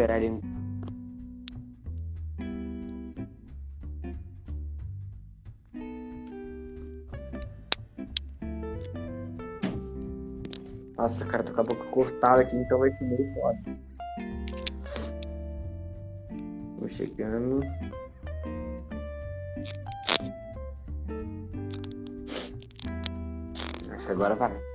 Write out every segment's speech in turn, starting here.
esperar ele. Nossa, cara, tô com a boca cortada aqui, então vai ser meio foda. Vou chegando. Acho que agora vai.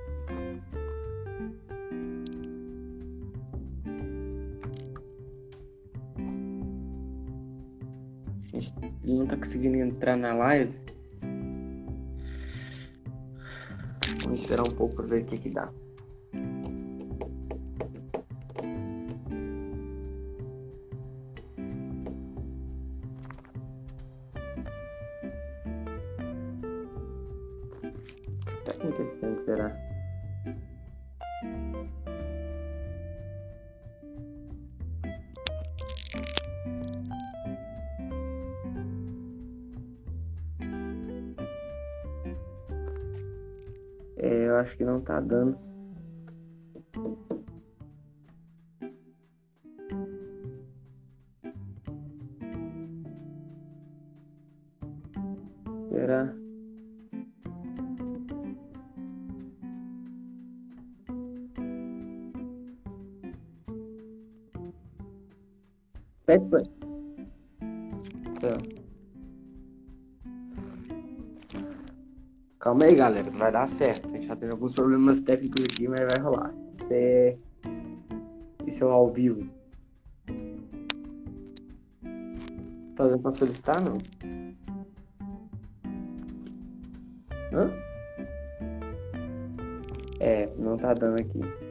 Conseguindo entrar na live. Vamos esperar um pouco pra ver o que que dá. Acontecendo, será? Acho que não tá dando. Será? Pede pra... Tá. Calma aí, galera. Vai dar certo. A gente tá tendo alguns problemas técnicos aqui, mas vai rolar. Isso é. Isso é um ao vivo. Tá fazendo pra solicitar, não? Hã? É, não tá dando aqui.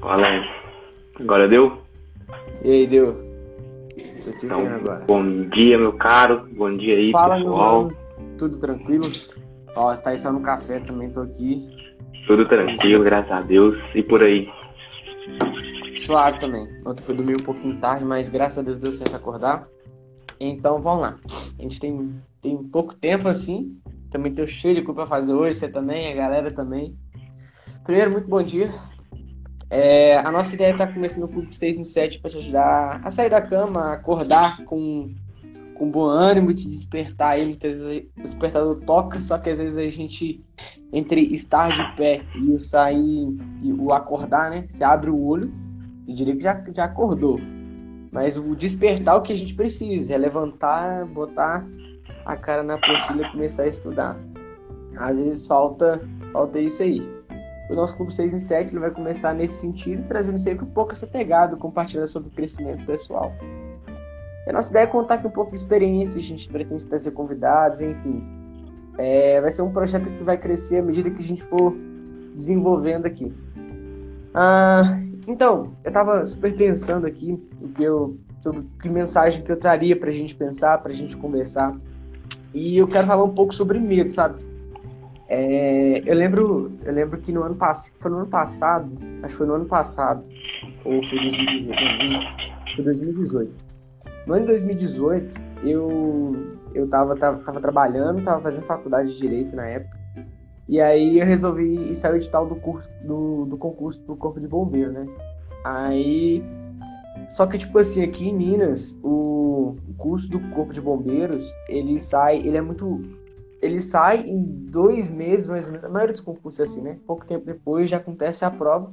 Fala aí. Agora deu? E aí, deu? Tô te Então, agora. bom dia, meu caro. Bom dia aí, Fala, pessoal. mano. Tudo tranquilo? Ó, você tá aí só no café também, tô aqui. Tudo tranquilo, graças a Deus. E por aí? Suave também. Ontem foi dormir um pouquinho tarde, mas graças a Deus deu certo acordar. Então vamos lá. A gente tem, tem pouco tempo assim. Também tem cheio de coisa pra fazer hoje, você também, a galera também. Primeiro, muito bom dia. É, a nossa ideia é estar começando o clube 6 em 7 para te ajudar a sair da cama, acordar com, com bom ânimo, te despertar aí. Muitas vezes o despertador toca, só que às vezes a gente, entre estar de pé e o sair e o acordar, né? Você abre o olho, eu diria que já, já acordou. Mas o despertar é o que a gente precisa, é levantar, botar a cara na apostila e começar a estudar. Às vezes falta, falta isso aí. O nosso Clube 6 em 7 ele vai começar nesse sentido, trazendo sempre um pouco essa pegada, compartilhando sobre o crescimento pessoal. E a nossa ideia é contar aqui um pouco de experiência, a gente pretende trazer convidados, enfim. É, vai ser um projeto que vai crescer à medida que a gente for desenvolvendo aqui. Ah, então, eu tava super pensando aqui o que eu, sobre que mensagem que eu traria pra gente pensar, pra gente conversar. E eu quero falar um pouco sobre medo, sabe? É, eu lembro, eu lembro que no ano passado, foi no ano passado, acho que foi no ano passado, ou foi 2018, foi 2018. No ano de 2018, eu eu tava, tava, tava trabalhando, tava fazendo faculdade de direito na época. E aí eu resolvi sair o edital do curso do, do concurso do Corpo de Bombeiro, né? Aí só que tipo assim, aqui em Minas, o curso do Corpo de Bombeiros, ele sai, ele é muito ele sai em dois meses, mais ou menos. A maioria dos concursos é assim, né? Pouco tempo depois já acontece a prova.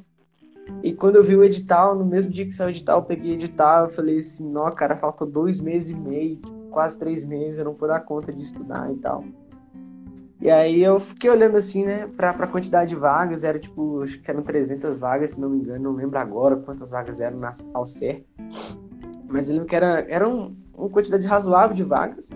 E quando eu vi o edital, no mesmo dia que saiu o edital, eu peguei o edital, eu falei assim, não, cara, falta dois meses e meio, quase três meses, eu não vou dar conta de estudar e tal. E aí eu fiquei olhando assim, né, pra, pra quantidade de vagas, era tipo, acho que eram 300 vagas, se não me engano, não lembro agora quantas vagas eram na, ao certo. Mas eu lembro que era, era um, uma quantidade razoável de vagas.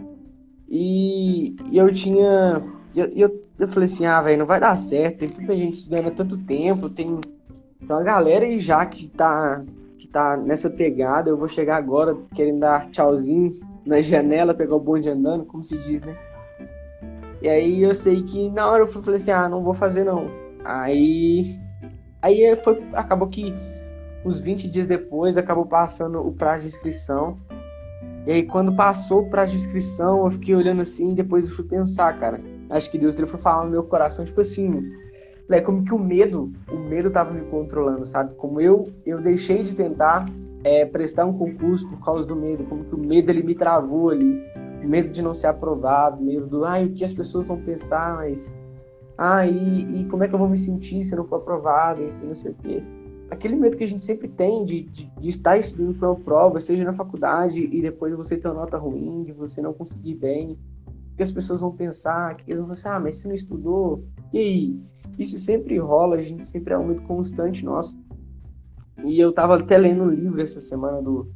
E, e eu tinha. Eu, eu, eu falei assim, ah, velho, não vai dar certo. Tem tanta gente estudando há tanto tempo, tem, tem uma galera aí já que tá, que tá nessa pegada. Eu vou chegar agora querendo dar tchauzinho na janela, pegar o bonde andando, como se diz, né? E aí eu sei que na hora eu falei assim, ah, não vou fazer não. Aí. Aí foi, acabou que uns 20 dias depois acabou passando o prazo de inscrição. E aí quando passou pra descrição, eu fiquei olhando assim, e depois eu fui pensar, cara. Acho que Deus ele foi falar no meu coração, tipo assim, é como que o medo, o medo tava me controlando, sabe? Como eu eu deixei de tentar é, prestar um concurso por causa do medo, como que o medo ele me travou ali, o medo de não ser aprovado, medo do, ai, o que as pessoas vão pensar, mas ah, e, e como é que eu vou me sentir se eu não for aprovado, enfim, não sei o quê. Aquele medo que a gente sempre tem de, de, de estar estudando para uma prova, seja na faculdade, e depois você ter uma nota ruim, de você não conseguir bem, que as pessoas vão pensar, que eles vão pensar, ah, mas você não estudou, e aí? Isso sempre rola, a gente sempre é um medo constante nosso. E eu estava até lendo um livro essa semana do,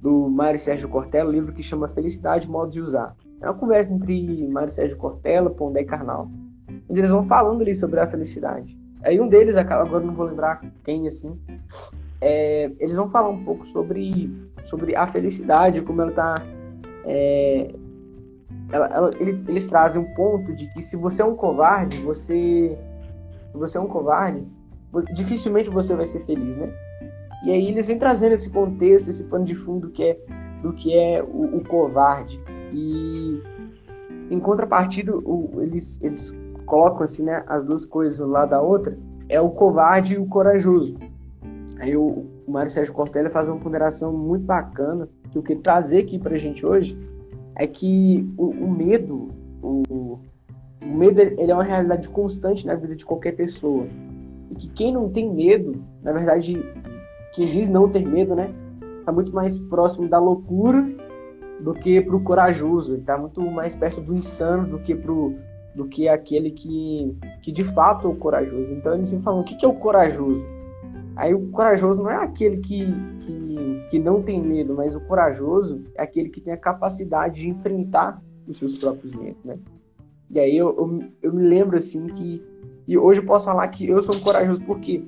do Mário Sérgio Cortella, um livro que chama Felicidade, Modo de Usar. É uma conversa entre Mário Sérgio Cortella, Pondé e Carnal, eles vão falando ali sobre a felicidade. Aí um deles, agora não vou lembrar quem, assim, é, eles vão falar um pouco sobre, sobre a felicidade, como ela está é, ela, ela, eles trazem um ponto de que se você é um covarde, você se você é um covarde, dificilmente você vai ser feliz, né? E aí eles vêm trazendo esse contexto, esse pano de fundo que é, do que é o, o covarde. E em contrapartida, o, eles, eles colocam assim, né, as duas coisas lá da outra, é o covarde e o corajoso. Aí o, o Mário Sérgio Cortella faz uma ponderação muito bacana, que eu queria trazer aqui pra gente hoje, é que o, o medo, o, o medo ele é uma realidade constante na vida de qualquer pessoa. E que quem não tem medo, na verdade, quem diz não ter medo, né? Tá muito mais próximo da loucura do que pro corajoso. Ele tá muito mais perto do insano do que pro do que aquele que, que de fato é o corajoso. Então eles sempre falam, o que, que é o corajoso? Aí o corajoso não é aquele que, que, que não tem medo, mas o corajoso é aquele que tem a capacidade de enfrentar os seus próprios medos, né? E aí eu, eu, eu me lembro assim que. E hoje eu posso falar que eu sou um corajoso porque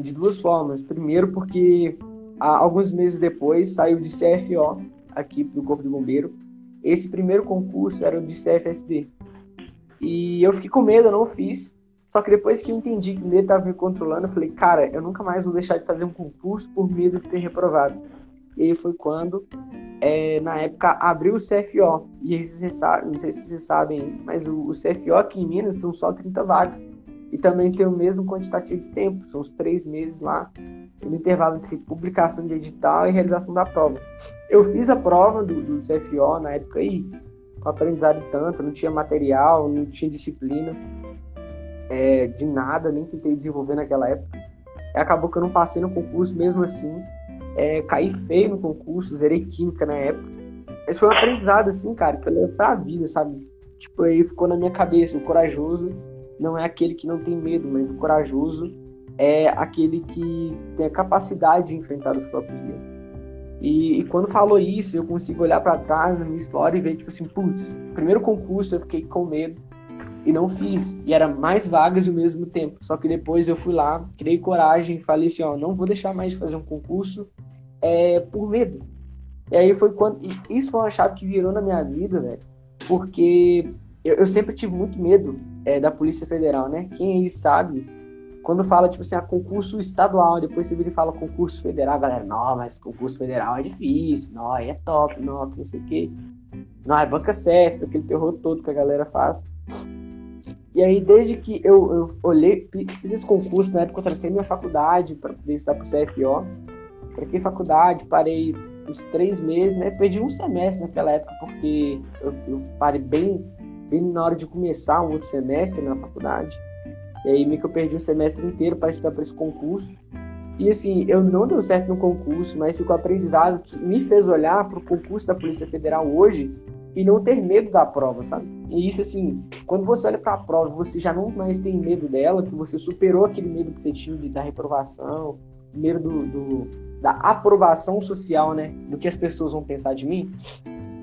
de duas formas. Primeiro, porque há alguns meses depois saiu de CFO aqui do Corpo de Bombeiro. Esse primeiro concurso era o de CFSD. E eu fiquei com medo, eu não fiz. Só que depois que eu entendi que o medo estava me controlando, eu falei, cara, eu nunca mais vou deixar de fazer um concurso por medo de ter reprovado. E aí foi quando, é, na época, abriu o CFO. E aí, vocês sabem, não sei se vocês sabem, mas o, o CFO aqui em Minas são só 30 vagas. E também tem o mesmo quantitativo de tempo, são os três meses lá, no intervalo entre publicação de edital e realização da prova. Eu fiz a prova do, do CFO na época aí, aprendizado tanto, não tinha material, não tinha disciplina é, de nada, nem tentei desenvolver naquela época. Acabou que eu não passei no concurso mesmo assim, é, caí feio no concurso, zerei química na época. Esse foi um aprendizado, assim, cara, que eu levo pra vida, sabe? Tipo, aí ficou na minha cabeça, o corajoso não é aquele que não tem medo, mas o corajoso é aquele que tem a capacidade de enfrentar os próprios medos. E, e quando falou isso, eu consigo olhar para trás na minha história e ver, tipo assim, putz, primeiro concurso eu fiquei com medo e não fiz. E era mais vagas ao mesmo tempo. Só que depois eu fui lá, criei coragem falei assim, ó, não vou deixar mais de fazer um concurso é, por medo. E aí foi quando. Isso foi uma chave que virou na minha vida, velho. Porque eu, eu sempre tive muito medo é, da Polícia Federal, né? Quem aí sabe, quando fala, tipo assim, a ah, concurso estadual, depois você vira e fala concurso federal, galera, não, mas concurso federal é difícil, não, aí é top, não, não sei o quê. Não, é banca CESP, aquele terror todo que a galera faz. E aí, desde que eu, eu olhei, fiz esse concurso, na época eu tranquei minha faculdade para poder estudar pro CFO. Tranquei faculdade, parei uns três meses, né? Perdi um semestre naquela época, porque eu, eu parei bem bem na hora de começar um outro semestre na faculdade. E aí meio que eu perdi um semestre inteiro para estudar para esse concurso. E assim, eu não deu certo no concurso, mas ficou aprendizado que me fez olhar para o concurso da Polícia Federal hoje e não ter medo da prova, sabe? E isso assim, quando você olha para a prova, você já não mais tem medo dela, que você superou aquele medo que você tinha da reprovação, medo do, do, da aprovação social, né? Do que as pessoas vão pensar de mim.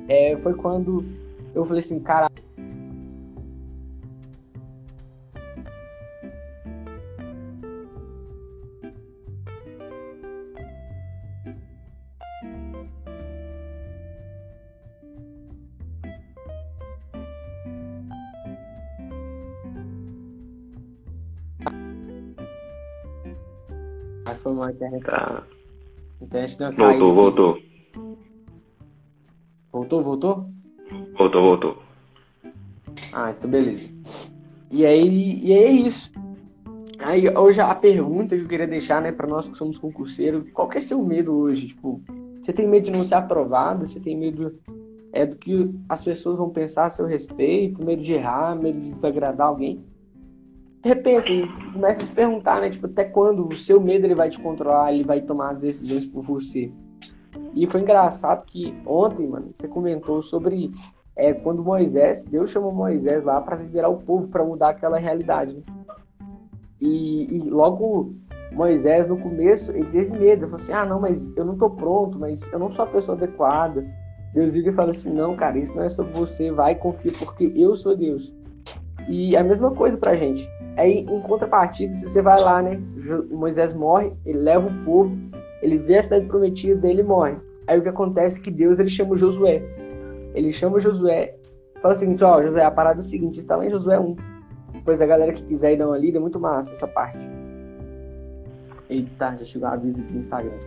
É, foi quando eu falei assim, cara, internet. Tá. Internet deu uma Voltou, voltou. Voltou, voltou? Voltou, voltou. Ah, então beleza. E aí, e aí é isso. Aí hoje a pergunta que eu queria deixar, né, para nós que somos concurseiros, qual que é seu medo hoje? Tipo, você tem medo de não ser aprovado? Você tem medo é do que as pessoas vão pensar a seu respeito, medo de errar, medo de desagradar alguém? Repensa começa a se perguntar, né, tipo, até quando o seu medo ele vai te controlar, ele vai tomar as decisões por você. E foi engraçado que ontem, mano, você comentou sobre é, quando Moisés, Deus chamou Moisés lá para liderar o povo, para mudar aquela realidade. Né? E, e, logo Moisés, no começo, ele teve medo. Ele falou assim: ah, não, mas eu não tô pronto, mas eu não sou a pessoa adequada. Deus vira e fala assim: não, cara, isso não é sobre você, vai, confia, porque eu sou Deus. E a mesma coisa pra gente. Aí, em contrapartida, se você vai lá, né? Moisés morre, ele leva o povo, ele vê a cidade prometida dele morre. Aí o que acontece é que Deus ele chama Josué. Ele chama Josué, fala o seguinte: ó, Josué, a parada é o seguinte, está lá em Josué 1. Depois a galera que quiser ir dar uma lida, é muito massa essa parte. Eita, já chegou a aviso no Instagram.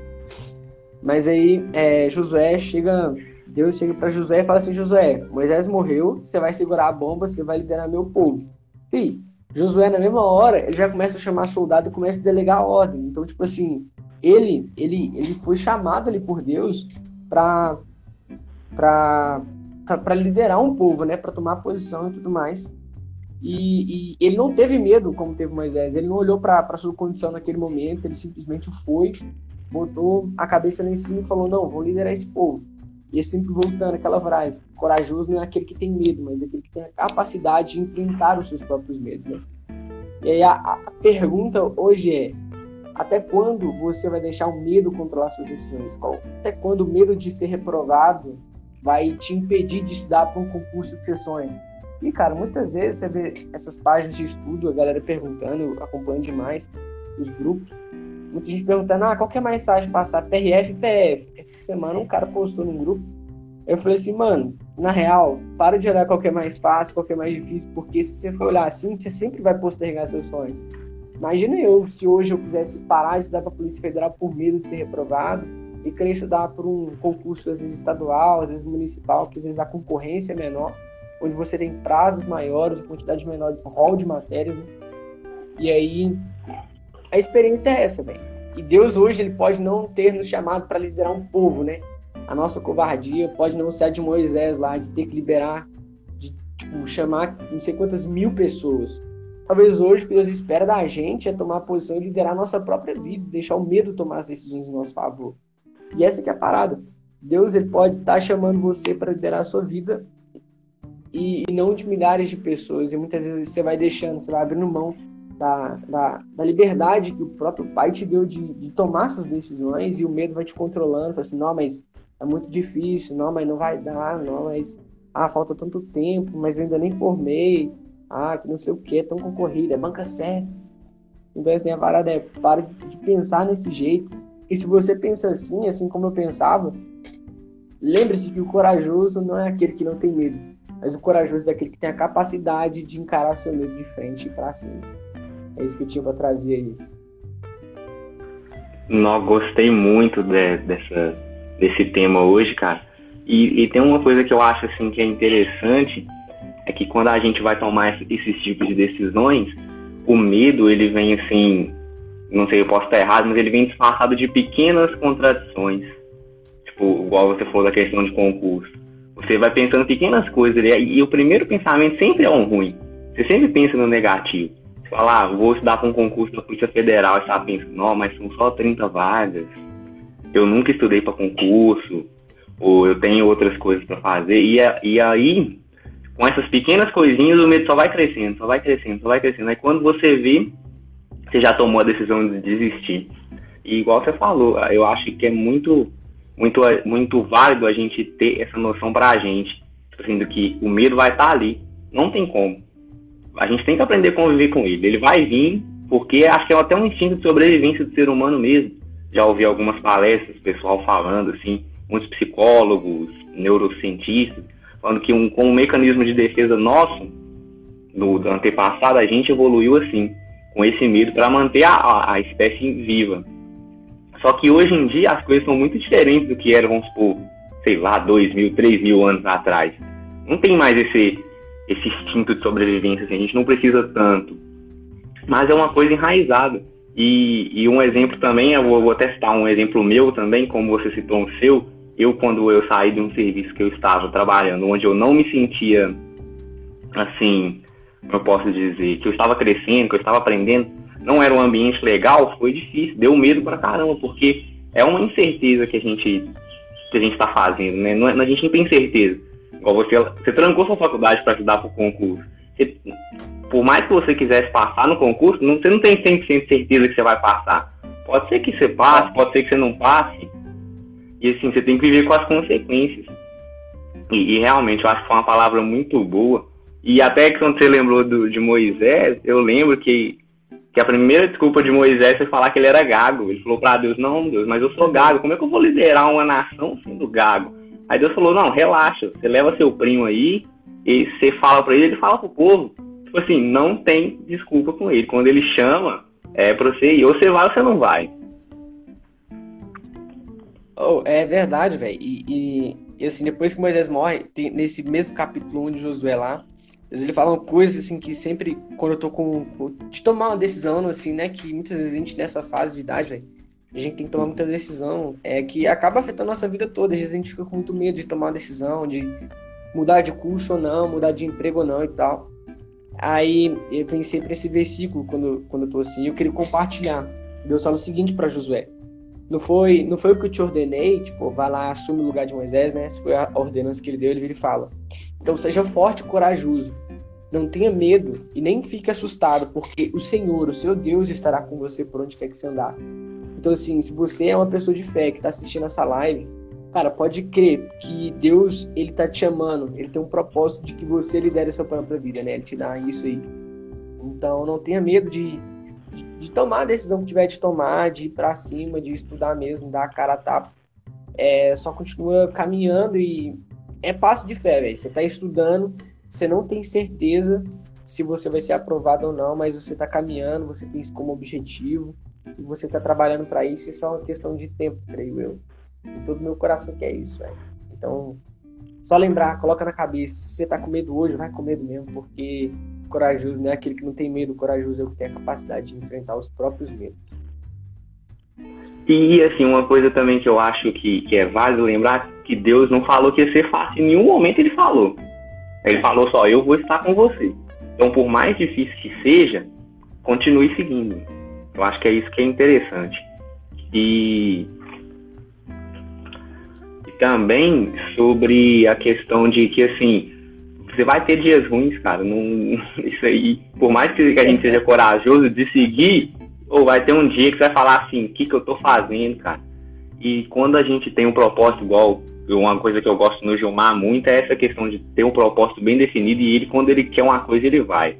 Mas aí, é, Josué chega, Deus chega para Josué e fala assim: Josué, Moisés morreu, você vai segurar a bomba, você vai liderar meu povo. E Josué, na mesma hora, ele já começa a chamar soldado e começa a delegar a ordem. Então, tipo assim, ele, ele, ele foi chamado ali por Deus para para liderar um povo, né, para tomar posição e tudo mais. E, e, ele não teve medo como teve Moisés. Ele não olhou para sua condição naquele momento. Ele simplesmente foi, botou a cabeça lá em cima e falou: não, vou liderar esse povo. E é sempre voltando aquela frase: corajoso não é aquele que tem medo, mas é aquele que tem a capacidade de enfrentar os seus próprios medos. Né? E aí a, a pergunta hoje é: até quando você vai deixar o medo controlar suas decisões? Até quando o medo de ser reprovado vai te impedir de estudar para um concurso que você sonha? E, cara, muitas vezes você vê essas páginas de estudo, a galera perguntando, eu acompanho demais os grupos, muita gente perguntando, ah, qual que é mais fácil passar, TRF e PF? Essa semana um cara postou num grupo, eu falei assim, mano, na real, para de olhar qual que é mais fácil, qual que é mais difícil, porque se você for olhar assim, você sempre vai postergar seu sonho. Imagina eu, se hoje eu quisesse parar de estudar para a Polícia Federal por medo de ser reprovado e querer estudar por um concurso, às vezes estadual, às vezes municipal, que às vezes a concorrência é menor, onde você tem prazos maiores, quantidade menor de rol de matérias. Né? E aí, a experiência é essa, velho. E Deus hoje ele pode não ter nos chamado para liderar um povo, né? A nossa covardia pode não ser a de Moisés lá, de ter que liberar, de tipo, chamar não sei quantas mil pessoas. Talvez hoje o que Deus espera da gente é tomar posição de liderar a nossa própria vida, deixar o medo tomar as decisões em nosso favor. E essa que é a parada. Deus ele pode estar tá chamando você para liderar a sua vida e, e, não de milhares de pessoas. E muitas vezes você vai deixando, você vai abrindo mão da, da, da liberdade que o próprio Pai te deu de, de tomar suas decisões e o medo vai te controlando. Fala assim, não, mas é muito difícil, não, mas não vai dar, não, mas ah, falta tanto tempo, mas eu ainda nem formei ah, que não sei o que, é tão concorrida, é banca certa. Então, assim, a parada é, para de pensar nesse jeito. E se você pensa assim, assim como eu pensava, lembre-se que o corajoso não é aquele que não tem medo, mas o corajoso é aquele que tem a capacidade de encarar seu medo de frente e pra cima. É isso que eu tinha pra trazer aí. Não, gostei muito de, dessa, desse tema hoje, cara. E, e, tem uma coisa que eu acho assim que é interessante é que quando a gente vai tomar esses tipos de decisões, o medo ele vem assim, não sei, eu posso estar errado, mas ele vem disfarçado de pequenas contradições. Tipo, igual você falou da questão de concurso. Você vai pensando pequenas coisas e o primeiro pensamento sempre é um ruim. Você sempre pensa no negativo. Você fala, ah, vou estudar para um concurso da Polícia Federal, e tá pensa, não, mas são só 30 vagas. Eu nunca estudei para concurso, ou eu tenho outras coisas para fazer. E, e aí, com essas pequenas coisinhas, o medo só vai crescendo, só vai crescendo, só vai crescendo. Aí quando você vê, você já tomou a decisão de desistir. E igual você falou, eu acho que é muito, muito, muito válido a gente ter essa noção pra gente, tipo assim, que o medo vai estar tá ali, não tem como. A gente tem que aprender a conviver com ele. Ele vai vir, porque acho que é até um instinto de sobrevivência do ser humano mesmo. Já ouvi algumas palestras, pessoal falando assim, muitos psicólogos, neurocientistas, falando que um, com um mecanismo de defesa nosso, do, do antepassado, a gente evoluiu assim, com esse medo para manter a, a, espécie viva. Só que hoje em dia as coisas são muito diferentes do que eram, vamos supor, sei lá, dois mil, três mil anos atrás. Não tem mais esse, esse instinto de sobrevivência, assim, a gente não precisa tanto. Mas é uma coisa enraizada. E, e um exemplo também, eu vou, vou testar um exemplo meu também, como você citou o seu. Eu, quando eu saí de um serviço que eu estava trabalhando, onde eu não me sentia, assim, eu posso dizer, que eu estava crescendo, que eu estava aprendendo, não era um ambiente legal, foi difícil, deu medo pra caramba, porque é uma incerteza que a gente que a gente está fazendo, né? Não, é, a gente não tem certeza. Igual você, você trancou sua faculdade para estudar para o concurso. Você, por mais que você quisesse passar no concurso, não, você não tem 100% de certeza que você vai passar. Pode ser que você passe, pode ser que você não passe. E assim, você tem que viver com as consequências. E, e realmente, eu acho que foi uma palavra muito boa. E até que quando você lembrou do, de Moisés, eu lembro que que a primeira desculpa de Moisés foi falar que ele era gago. Ele falou para Deus: Não, Deus, mas eu sou gago. Como é que eu vou liderar uma nação sendo gago? Aí Deus falou: Não, relaxa. Você leva seu primo aí e você fala para ele, ele fala pro povo. Tipo assim, não tem desculpa com ele. Quando ele chama, é pra você ir. Ou você vai ou você não vai. Oh, é verdade, velho. E, e, assim, depois que Moisés morre, tem, nesse mesmo capítulo 1 de Josué lá, ele fala uma coisa assim que sempre, quando eu tô com. de tomar uma decisão, assim, né? Que muitas vezes a gente nessa fase de idade, velho, a gente tem que tomar muita decisão, é que acaba afetando a nossa vida toda. Às vezes a gente fica com muito medo de tomar uma decisão, de mudar de curso ou não, mudar de emprego ou não e tal. Aí eu pensei para esse versículo quando, quando eu tô assim, eu queria compartilhar. Deus fala o seguinte para Josué: não foi, não foi o que eu te ordenei, tipo, vai lá, assume o lugar de Moisés, né? Se foi a ordenança que ele deu, ele vira e fala: então seja forte e corajoso. Não tenha medo e nem fique assustado, porque o Senhor, o seu Deus, estará com você por onde quer que você andar. Então, assim, se você é uma pessoa de fé que está assistindo essa live, cara, pode crer que Deus, ele tá te chamando, ele tem um propósito de que você lidere a sua própria vida, né? Ele te dá isso aí. Então, não tenha medo de, de, de tomar a decisão que tiver de tomar, de ir para cima, de estudar mesmo, dar a cara a tapa. É, só continua caminhando e é passo de fé, velho. Você tá estudando, você não tem certeza se você vai ser aprovado ou não, mas você está caminhando, você tem isso como objetivo e você está trabalhando para isso. Isso é uma questão de tempo, creio eu. E todo meu coração quer isso, velho. Então, só lembrar, coloca na cabeça. Se você está com medo hoje, vai com medo mesmo, porque corajoso não é aquele que não tem medo, corajoso é o que tem a capacidade de enfrentar os próprios medos. E assim, uma coisa também que eu acho que, que é válido lembrar que Deus não falou que ia ser fácil. Em nenhum momento ele falou. Ele falou só, eu vou estar com você. Então, por mais difícil que seja, continue seguindo. Eu acho que é isso que é interessante. E, e também sobre a questão de que, assim, você vai ter dias ruins, cara. Não, isso aí, por mais que a gente seja corajoso de seguir, ou vai ter um dia que você vai falar assim, o que, que eu tô fazendo, cara? E quando a gente tem um propósito igual uma coisa que eu gosto no Gilmar muito é essa questão de ter um propósito bem definido e ele, quando ele quer uma coisa, ele vai.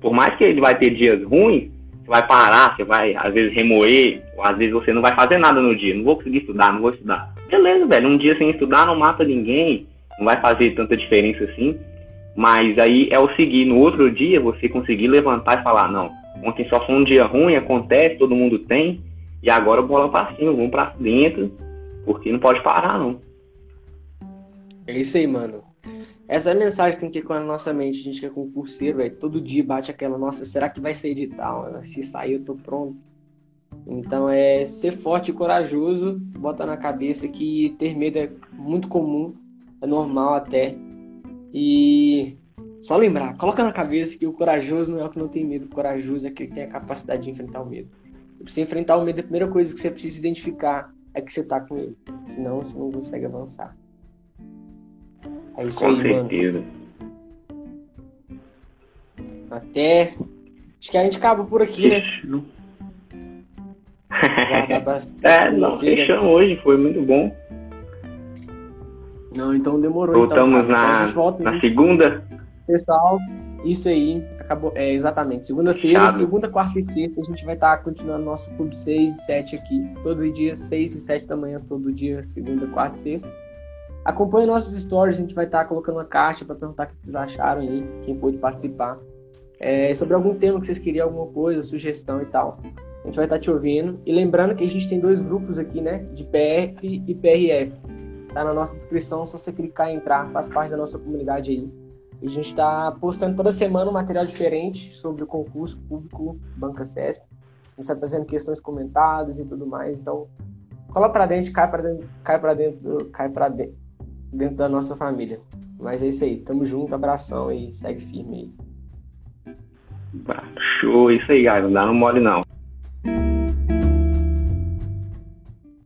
Por mais que ele vai ter dias ruins, você vai parar, você vai, às vezes, remoer, ou às vezes você não vai fazer nada no dia, não vou conseguir estudar, não vou estudar. Beleza, velho, um dia sem estudar não mata ninguém, não vai fazer tanta diferença assim, mas aí é o seguir, no outro dia você conseguir levantar e falar, não, ontem só foi um dia ruim, acontece, todo mundo tem, e agora bola pra cima, vamos pra dentro, porque não pode parar não. É isso aí, mano. Essa é a mensagem que tem que ir com a nossa mente. A gente que é concurseiro, velho. Todo dia bate aquela, nossa, será que vai ser edital? Se sair, eu tô pronto. Então é ser forte e corajoso, bota na cabeça que ter medo é muito comum, é normal até. E só lembrar, coloca na cabeça que o corajoso não é o que não tem medo, o corajoso é aquele que tem a capacidade de enfrentar o medo. E pra você enfrentar o medo, a primeira coisa que você precisa identificar é que você tá com ele. Senão você não consegue avançar. É isso Com aí, certeza. Mano. Até. Acho que a gente acaba por aqui, né? é, não, fechamos hoje, foi muito bom. Não, então demorou. Então, Voltamos então, na, na segunda. Pessoal, isso aí. Acabou. É, exatamente. Segunda-feira, segunda, quarta e sexta, a gente vai estar tá continuando nosso clube 6 e 7 aqui. Todo dia, 6 e 7 da manhã, todo dia, segunda, quarta e sexta. Acompanhe nossos stories, a gente vai estar tá colocando uma caixa para perguntar o que vocês acharam aí, quem pôde participar. É, sobre algum tema que vocês queriam, alguma coisa, sugestão e tal. A gente vai estar tá te ouvindo. E lembrando que a gente tem dois grupos aqui, né? De PF e PRF. tá na nossa descrição, só você clicar e entrar, faz parte da nossa comunidade aí. E a gente está postando toda semana um material diferente sobre o concurso público Banca CESP. A gente está trazendo questões comentadas e tudo mais, então cola para dentro, cai para dentro, cai para dentro, cai para dentro, dentro da nossa família. Mas é isso aí, tamo junto, abração e segue firme aí. Show, isso aí, cara. Não dá no mole não.